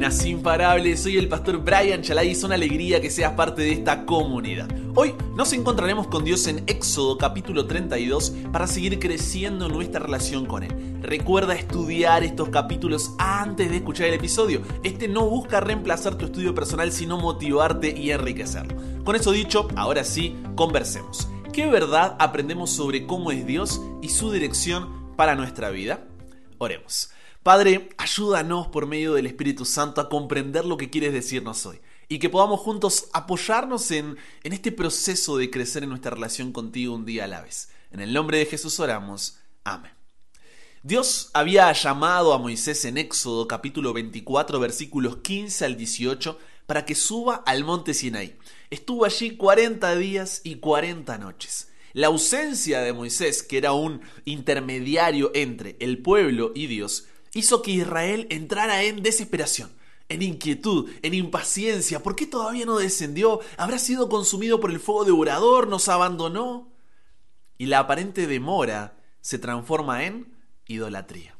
Buenas, imparables. Soy el pastor Brian Chalai es una alegría que seas parte de esta comunidad. Hoy nos encontraremos con Dios en Éxodo capítulo 32 para seguir creciendo nuestra relación con Él. Recuerda estudiar estos capítulos antes de escuchar el episodio. Este no busca reemplazar tu estudio personal, sino motivarte y enriquecerlo. Con eso dicho, ahora sí, conversemos. ¿Qué verdad aprendemos sobre cómo es Dios y su dirección para nuestra vida? Oremos. Padre, ayúdanos por medio del Espíritu Santo a comprender lo que quieres decirnos hoy y que podamos juntos apoyarnos en, en este proceso de crecer en nuestra relación contigo un día a la vez. En el nombre de Jesús oramos. Amén. Dios había llamado a Moisés en Éxodo capítulo 24 versículos 15 al 18 para que suba al monte Sinaí. Estuvo allí 40 días y 40 noches. La ausencia de Moisés, que era un intermediario entre el pueblo y Dios, hizo que Israel entrara en desesperación, en inquietud, en impaciencia. ¿Por qué todavía no descendió? ¿Habrá sido consumido por el fuego devorador? ¿Nos abandonó? Y la aparente demora se transforma en idolatría.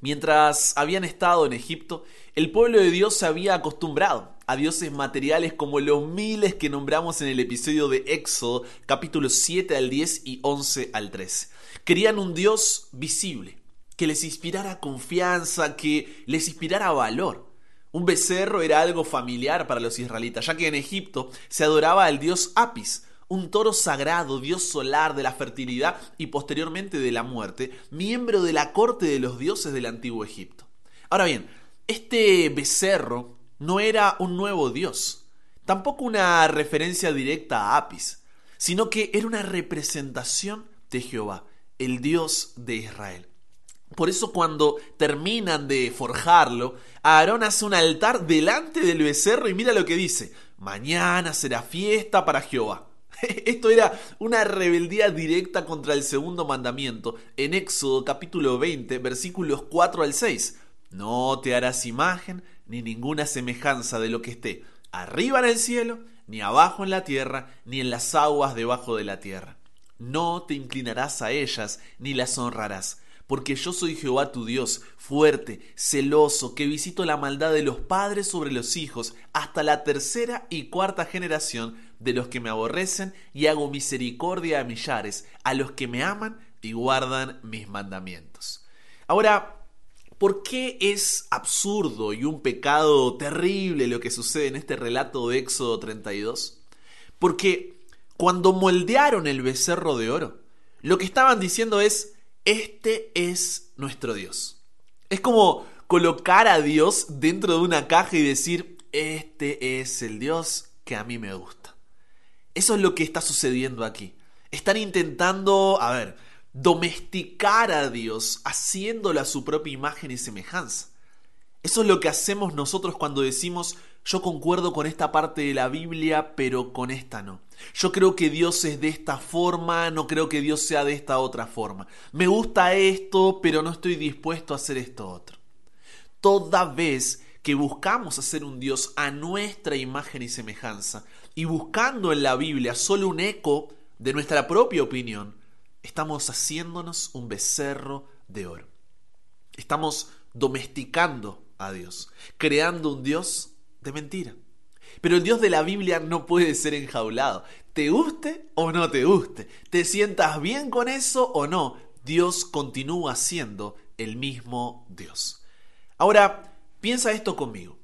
Mientras habían estado en Egipto, el pueblo de Dios se había acostumbrado a dioses materiales como los miles que nombramos en el episodio de Éxodo, capítulos 7 al 10 y 11 al 13. Querían un Dios visible, que les inspirara confianza, que les inspirara valor. Un becerro era algo familiar para los israelitas, ya que en Egipto se adoraba al dios Apis, un toro sagrado, dios solar de la fertilidad y posteriormente de la muerte, miembro de la corte de los dioses del antiguo Egipto. Ahora bien, este becerro no era un nuevo dios, tampoco una referencia directa a Apis, sino que era una representación de Jehová, el dios de Israel. Por eso cuando terminan de forjarlo, Aarón hace un altar delante del becerro y mira lo que dice, mañana será fiesta para Jehová. Esto era una rebeldía directa contra el segundo mandamiento en Éxodo capítulo 20 versículos 4 al 6. No te harás imagen ni ninguna semejanza de lo que esté arriba en el cielo, ni abajo en la tierra, ni en las aguas debajo de la tierra. No te inclinarás a ellas, ni las honrarás porque yo soy Jehová tu Dios, fuerte, celoso, que visito la maldad de los padres sobre los hijos hasta la tercera y cuarta generación de los que me aborrecen y hago misericordia a millares, a los que me aman y guardan mis mandamientos. Ahora, ¿por qué es absurdo y un pecado terrible lo que sucede en este relato de Éxodo 32? Porque cuando moldearon el becerro de oro, lo que estaban diciendo es, este es nuestro Dios. Es como colocar a Dios dentro de una caja y decir, este es el Dios que a mí me gusta. Eso es lo que está sucediendo aquí. Están intentando, a ver, domesticar a Dios, haciéndolo a su propia imagen y semejanza. Eso es lo que hacemos nosotros cuando decimos, yo concuerdo con esta parte de la Biblia, pero con esta no. Yo creo que Dios es de esta forma, no creo que Dios sea de esta otra forma. Me gusta esto, pero no estoy dispuesto a hacer esto otro. Toda vez que buscamos hacer un Dios a nuestra imagen y semejanza, y buscando en la Biblia solo un eco de nuestra propia opinión, estamos haciéndonos un becerro de oro. Estamos domesticando a Dios, creando un Dios de mentira. Pero el Dios de la Biblia no puede ser enjaulado. Te guste o no te guste, te sientas bien con eso o no, Dios continúa siendo el mismo Dios. Ahora, piensa esto conmigo.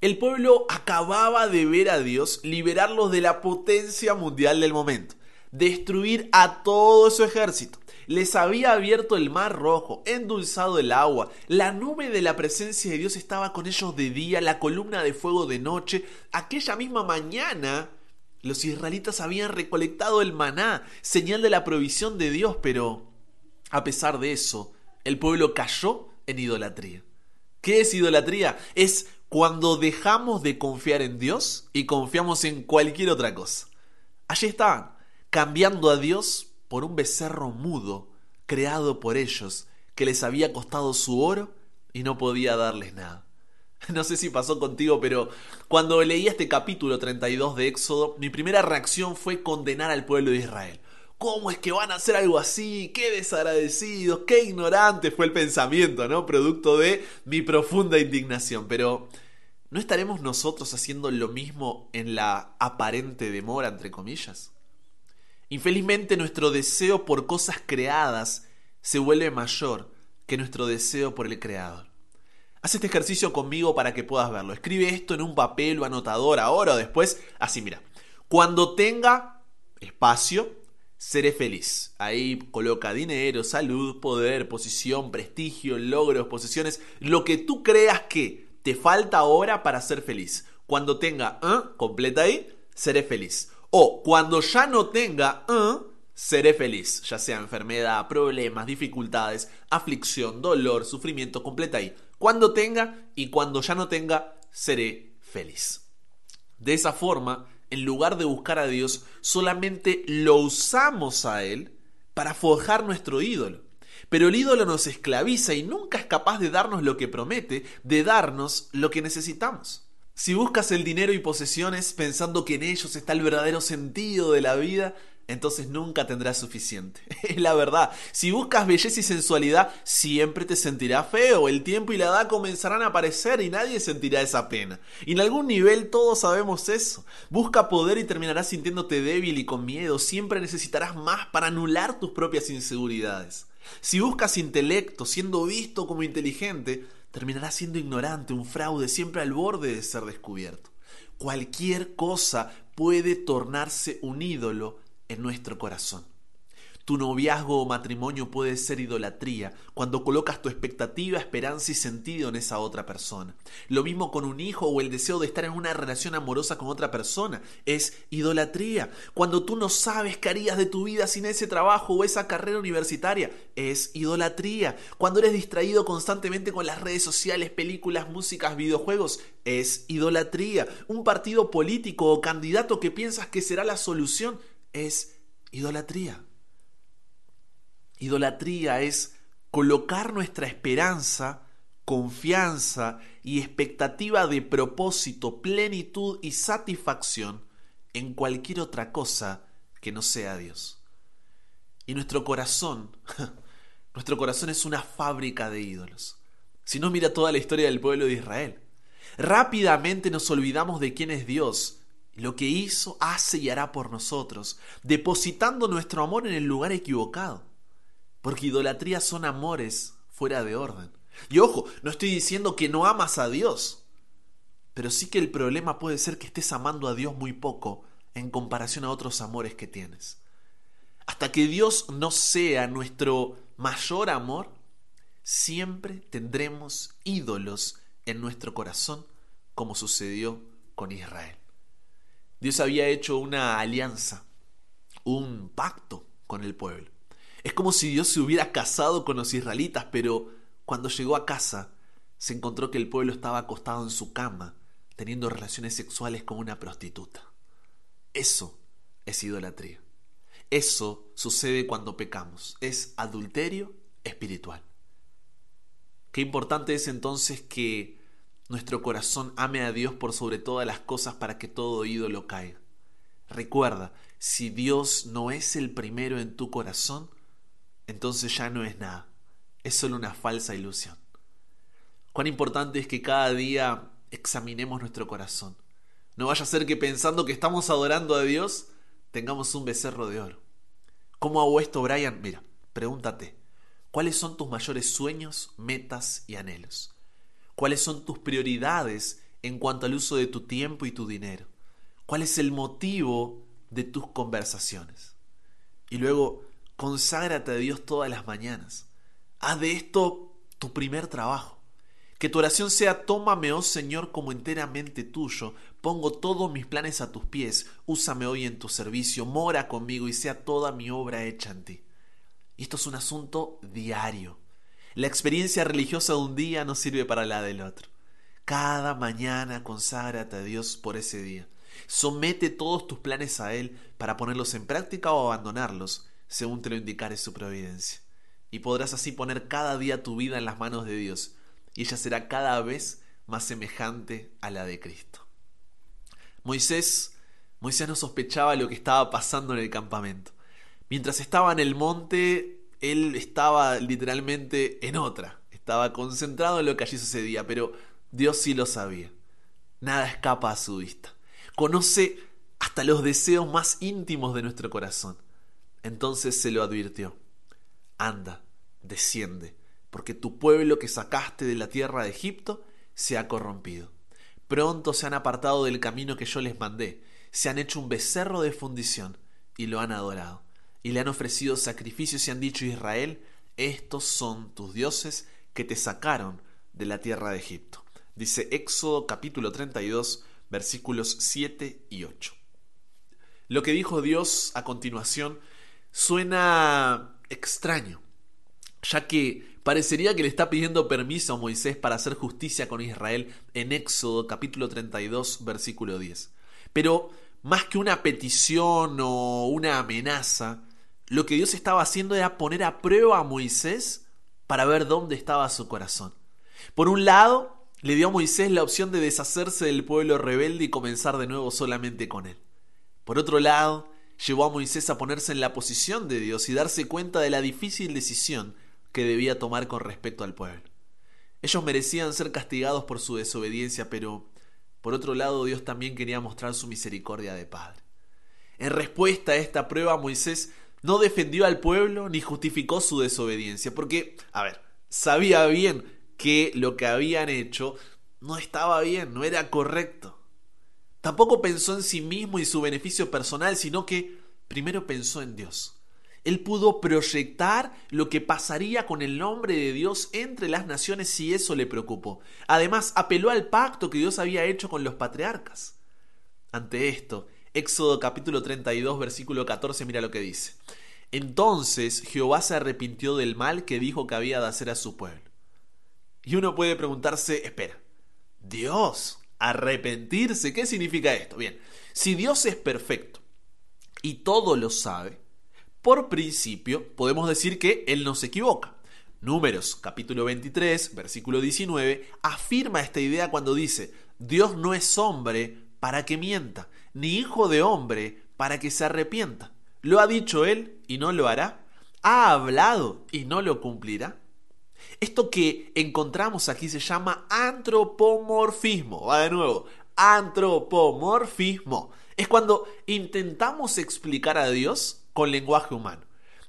El pueblo acababa de ver a Dios liberarlos de la potencia mundial del momento, destruir a todo su ejército, les había abierto el mar rojo, endulzado el agua, la nube de la presencia de Dios estaba con ellos de día, la columna de fuego de noche. Aquella misma mañana los israelitas habían recolectado el maná, señal de la provisión de Dios, pero a pesar de eso, el pueblo cayó en idolatría. ¿Qué es idolatría? Es cuando dejamos de confiar en Dios y confiamos en cualquier otra cosa. Allí estaban, cambiando a Dios por un becerro mudo creado por ellos, que les había costado su oro y no podía darles nada. No sé si pasó contigo, pero cuando leí este capítulo 32 de Éxodo, mi primera reacción fue condenar al pueblo de Israel. ¿Cómo es que van a hacer algo así? ¡Qué desagradecidos! ¡Qué ignorante fue el pensamiento, ¿no? Producto de mi profunda indignación. Pero ¿no estaremos nosotros haciendo lo mismo en la aparente demora, entre comillas? Infelizmente nuestro deseo por cosas creadas se vuelve mayor que nuestro deseo por el Creador. Haz este ejercicio conmigo para que puedas verlo. Escribe esto en un papel o anotador ahora o después. Así, mira. Cuando tenga espacio, seré feliz. Ahí coloca dinero, salud, poder, posición, prestigio, logros, posesiones, lo que tú creas que te falta ahora para ser feliz. Cuando tenga, ¿eh? completa ahí, seré feliz. O cuando ya no tenga, ¿eh? seré feliz, ya sea enfermedad, problemas, dificultades, aflicción, dolor, sufrimiento, completa ahí. Cuando tenga y cuando ya no tenga, seré feliz. De esa forma, en lugar de buscar a Dios, solamente lo usamos a Él para forjar nuestro ídolo. Pero el ídolo nos esclaviza y nunca es capaz de darnos lo que promete, de darnos lo que necesitamos. Si buscas el dinero y posesiones pensando que en ellos está el verdadero sentido de la vida, entonces nunca tendrás suficiente. Es la verdad. Si buscas belleza y sensualidad, siempre te sentirás feo. El tiempo y la edad comenzarán a aparecer y nadie sentirá esa pena. Y en algún nivel todos sabemos eso. Busca poder y terminarás sintiéndote débil y con miedo. Siempre necesitarás más para anular tus propias inseguridades. Si buscas intelecto, siendo visto como inteligente, terminarás siendo ignorante, un fraude, siempre al borde de ser descubierto. Cualquier cosa puede tornarse un ídolo en nuestro corazón. Tu noviazgo o matrimonio puede ser idolatría cuando colocas tu expectativa, esperanza y sentido en esa otra persona. Lo mismo con un hijo o el deseo de estar en una relación amorosa con otra persona. Es idolatría. Cuando tú no sabes qué harías de tu vida sin ese trabajo o esa carrera universitaria. Es idolatría. Cuando eres distraído constantemente con las redes sociales, películas, músicas, videojuegos. Es idolatría. Un partido político o candidato que piensas que será la solución es idolatría. Idolatría es colocar nuestra esperanza, confianza y expectativa de propósito, plenitud y satisfacción en cualquier otra cosa que no sea Dios. Y nuestro corazón, nuestro corazón es una fábrica de ídolos. Si no mira toda la historia del pueblo de Israel. Rápidamente nos olvidamos de quién es Dios lo que hizo, hace y hará por nosotros, depositando nuestro amor en el lugar equivocado. Porque idolatría son amores fuera de orden. Y ojo, no estoy diciendo que no amas a Dios, pero sí que el problema puede ser que estés amando a Dios muy poco en comparación a otros amores que tienes. Hasta que Dios no sea nuestro mayor amor, siempre tendremos ídolos en nuestro corazón, como sucedió con Israel. Dios había hecho una alianza, un pacto con el pueblo. Es como si Dios se hubiera casado con los israelitas, pero cuando llegó a casa se encontró que el pueblo estaba acostado en su cama, teniendo relaciones sexuales con una prostituta. Eso es idolatría. Eso sucede cuando pecamos. Es adulterio espiritual. Qué importante es entonces que nuestro corazón ame a Dios por sobre todas las cosas para que todo ídolo caiga. Recuerda, si Dios no es el primero en tu corazón, entonces ya no es nada, es solo una falsa ilusión. Cuán importante es que cada día examinemos nuestro corazón. No vaya a ser que pensando que estamos adorando a Dios, tengamos un becerro de oro. ¿Cómo hago esto, Brian? Mira, pregúntate, ¿cuáles son tus mayores sueños, metas y anhelos? ¿Cuáles son tus prioridades en cuanto al uso de tu tiempo y tu dinero? ¿Cuál es el motivo de tus conversaciones? Y luego, conságrate a Dios todas las mañanas. Haz de esto tu primer trabajo. Que tu oración sea, tómame, oh Señor, como enteramente tuyo, pongo todos mis planes a tus pies, úsame hoy en tu servicio, mora conmigo y sea toda mi obra hecha en ti. Esto es un asunto diario. La experiencia religiosa de un día no sirve para la del otro. Cada mañana conságrate a Dios por ese día. Somete todos tus planes a Él para ponerlos en práctica o abandonarlos, según te lo indicare su providencia. Y podrás así poner cada día tu vida en las manos de Dios, y ella será cada vez más semejante a la de Cristo. Moisés, Moisés no sospechaba lo que estaba pasando en el campamento. Mientras estaba en el monte, él estaba literalmente en otra, estaba concentrado en lo que allí sucedía, pero Dios sí lo sabía. nada escapa a su vista. Conoce hasta los deseos más íntimos de nuestro corazón. Entonces se lo advirtió. Anda, desciende, porque tu pueblo que sacaste de la tierra de Egipto se ha corrompido. Pronto se han apartado del camino que yo les mandé, se han hecho un becerro de fundición y lo han adorado. Y le han ofrecido sacrificios y han dicho Israel, estos son tus dioses que te sacaron de la tierra de Egipto. Dice Éxodo capítulo 32 versículos 7 y 8. Lo que dijo Dios a continuación suena extraño, ya que parecería que le está pidiendo permiso a Moisés para hacer justicia con Israel en Éxodo capítulo 32 versículo 10. Pero más que una petición o una amenaza, lo que Dios estaba haciendo era poner a prueba a Moisés para ver dónde estaba su corazón. Por un lado, le dio a Moisés la opción de deshacerse del pueblo rebelde y comenzar de nuevo solamente con él. Por otro lado, llevó a Moisés a ponerse en la posición de Dios y darse cuenta de la difícil decisión que debía tomar con respecto al pueblo. Ellos merecían ser castigados por su desobediencia, pero por otro lado Dios también quería mostrar su misericordia de Padre. En respuesta a esta prueba, Moisés no defendió al pueblo ni justificó su desobediencia, porque, a ver, sabía bien que lo que habían hecho no estaba bien, no era correcto. Tampoco pensó en sí mismo y su beneficio personal, sino que primero pensó en Dios. Él pudo proyectar lo que pasaría con el nombre de Dios entre las naciones si eso le preocupó. Además, apeló al pacto que Dios había hecho con los patriarcas. Ante esto, Éxodo capítulo 32, versículo 14, mira lo que dice. Entonces Jehová se arrepintió del mal que dijo que había de hacer a su pueblo. Y uno puede preguntarse, espera, Dios, arrepentirse, ¿qué significa esto? Bien, si Dios es perfecto y todo lo sabe, por principio podemos decir que Él no se equivoca. Números capítulo 23, versículo 19, afirma esta idea cuando dice, Dios no es hombre para que mienta, ni hijo de hombre para que se arrepienta. ¿Lo ha dicho Él y no lo hará? ¿Ha hablado y no lo cumplirá? Esto que encontramos aquí se llama antropomorfismo. Va de nuevo, antropomorfismo. Es cuando intentamos explicar a Dios con lenguaje humano.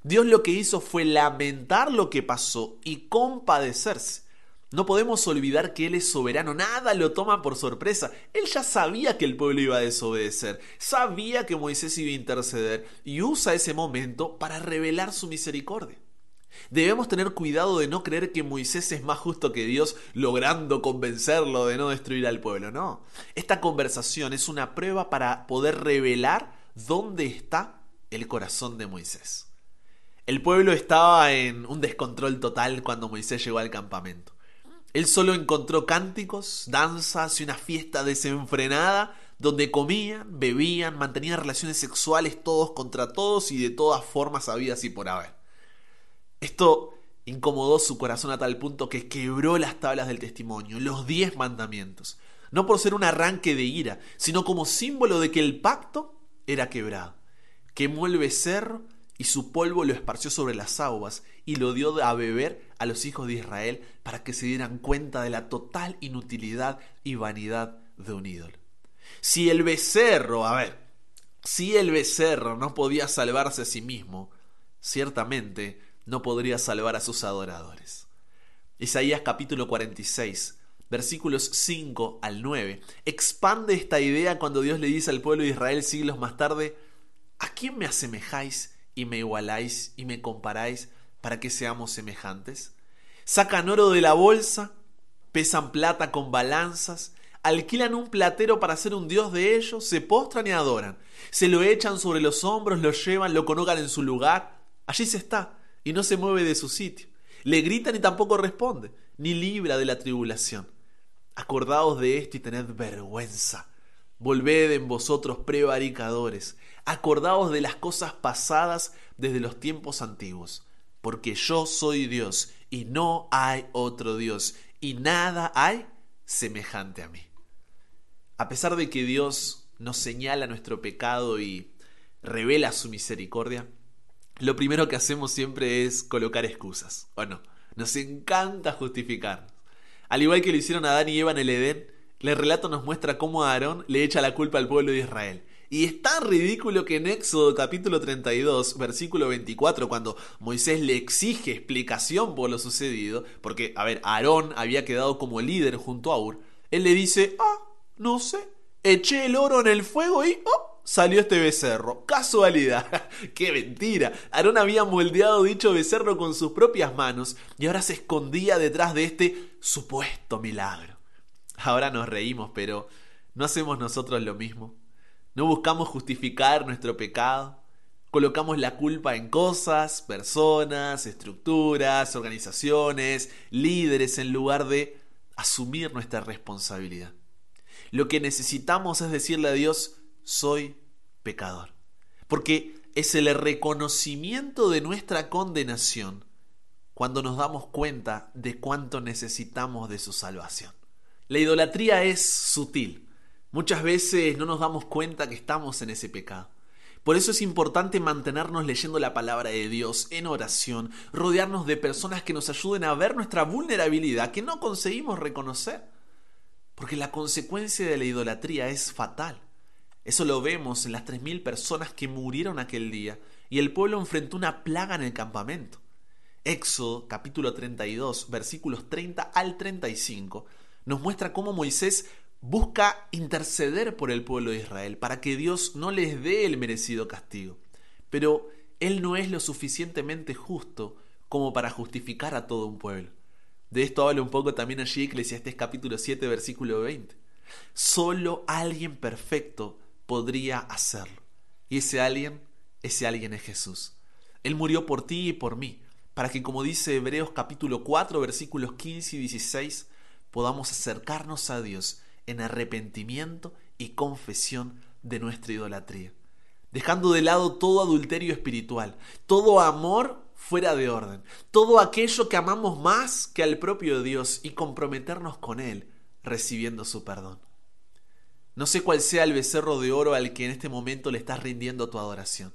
Dios lo que hizo fue lamentar lo que pasó y compadecerse. No podemos olvidar que Él es soberano, nada lo toma por sorpresa. Él ya sabía que el pueblo iba a desobedecer, sabía que Moisés iba a interceder y usa ese momento para revelar su misericordia. Debemos tener cuidado de no creer que Moisés es más justo que Dios logrando convencerlo de no destruir al pueblo, no. Esta conversación es una prueba para poder revelar dónde está el corazón de Moisés. El pueblo estaba en un descontrol total cuando Moisés llegó al campamento. Él solo encontró cánticos, danzas y una fiesta desenfrenada donde comían, bebían, mantenían relaciones sexuales todos contra todos y de todas formas había así por haber. Esto incomodó su corazón a tal punto que quebró las tablas del testimonio, los diez mandamientos, no por ser un arranque de ira, sino como símbolo de que el pacto era quebrado. Quemó el becerro y su polvo lo esparció sobre las aguas y lo dio a beber a los hijos de Israel para que se dieran cuenta de la total inutilidad y vanidad de un ídolo. Si el becerro, a ver, si el becerro no podía salvarse a sí mismo, ciertamente no podría salvar a sus adoradores. Isaías capítulo 46, versículos 5 al 9, expande esta idea cuando Dios le dice al pueblo de Israel siglos más tarde, ¿a quién me asemejáis y me igualáis y me comparáis para que seamos semejantes? Sacan oro de la bolsa, pesan plata con balanzas, alquilan un platero para ser un dios de ellos, se postran y adoran, se lo echan sobre los hombros, lo llevan, lo colocan en su lugar, allí se está y no se mueve de su sitio. Le gritan y tampoco responde, ni libra de la tribulación. Acordaos de esto y tened vergüenza. Volved en vosotros prevaricadores. Acordaos de las cosas pasadas desde los tiempos antiguos. Porque yo soy Dios y no hay otro Dios y nada hay semejante a mí. A pesar de que Dios nos señala nuestro pecado y revela su misericordia, lo primero que hacemos siempre es colocar excusas. Bueno, nos encanta justificar. Al igual que lo hicieron Adán y Eva en el Edén, el relato nos muestra cómo Aarón le echa la culpa al pueblo de Israel. Y es tan ridículo que en Éxodo capítulo 32, versículo 24, cuando Moisés le exige explicación por lo sucedido, porque, a ver, Aarón había quedado como líder junto a Ur, él le dice, ah, no sé, eché el oro en el fuego y, oh, salió este becerro. Casualidad. ¡Qué mentira! Aarón había moldeado dicho becerro con sus propias manos y ahora se escondía detrás de este supuesto milagro. Ahora nos reímos, pero ¿no hacemos nosotros lo mismo? No buscamos justificar nuestro pecado. Colocamos la culpa en cosas, personas, estructuras, organizaciones, líderes, en lugar de asumir nuestra responsabilidad. Lo que necesitamos es decirle a Dios, soy pecador. Porque es el reconocimiento de nuestra condenación cuando nos damos cuenta de cuánto necesitamos de su salvación. La idolatría es sutil, Muchas veces no nos damos cuenta que estamos en ese pecado. Por eso es importante mantenernos leyendo la palabra de Dios en oración, rodearnos de personas que nos ayuden a ver nuestra vulnerabilidad que no conseguimos reconocer. Porque la consecuencia de la idolatría es fatal. Eso lo vemos en las 3.000 personas que murieron aquel día y el pueblo enfrentó una plaga en el campamento. Éxodo capítulo 32 versículos 30 al 35 nos muestra cómo Moisés busca interceder por el pueblo de Israel para que Dios no les dé el merecido castigo. Pero Él no es lo suficientemente justo como para justificar a todo un pueblo. De esto habla un poco también allí Eclesiastes capítulo 7 versículo 20. Solo alguien perfecto podría hacerlo. Y ese alguien, ese alguien es Jesús. Él murió por ti y por mí, para que como dice Hebreos capítulo 4 versículos 15 y 16, podamos acercarnos a Dios en arrepentimiento y confesión de nuestra idolatría, dejando de lado todo adulterio espiritual, todo amor fuera de orden, todo aquello que amamos más que al propio Dios y comprometernos con Él, recibiendo su perdón. No sé cuál sea el becerro de oro al que en este momento le estás rindiendo tu adoración,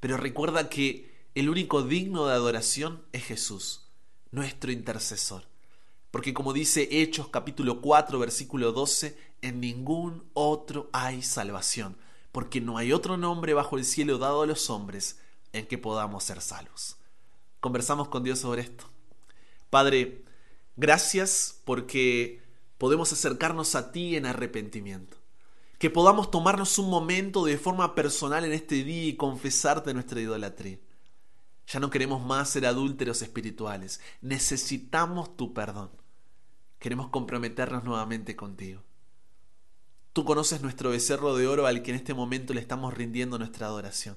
pero recuerda que el único digno de adoración es Jesús, nuestro intercesor. Porque como dice Hechos capítulo 4 versículo 12, en ningún otro hay salvación, porque no hay otro nombre bajo el cielo dado a los hombres en que podamos ser salvos. Conversamos con Dios sobre esto. Padre, gracias porque podemos acercarnos a ti en arrepentimiento. Que podamos tomarnos un momento de forma personal en este día y confesarte nuestra idolatría. Ya no queremos más ser adúlteros espirituales. Necesitamos tu perdón. Queremos comprometernos nuevamente contigo. Tú conoces nuestro becerro de oro al que en este momento le estamos rindiendo nuestra adoración.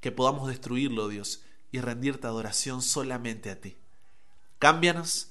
Que podamos destruirlo, Dios, y rendirte adoración solamente a ti. Cámbianos,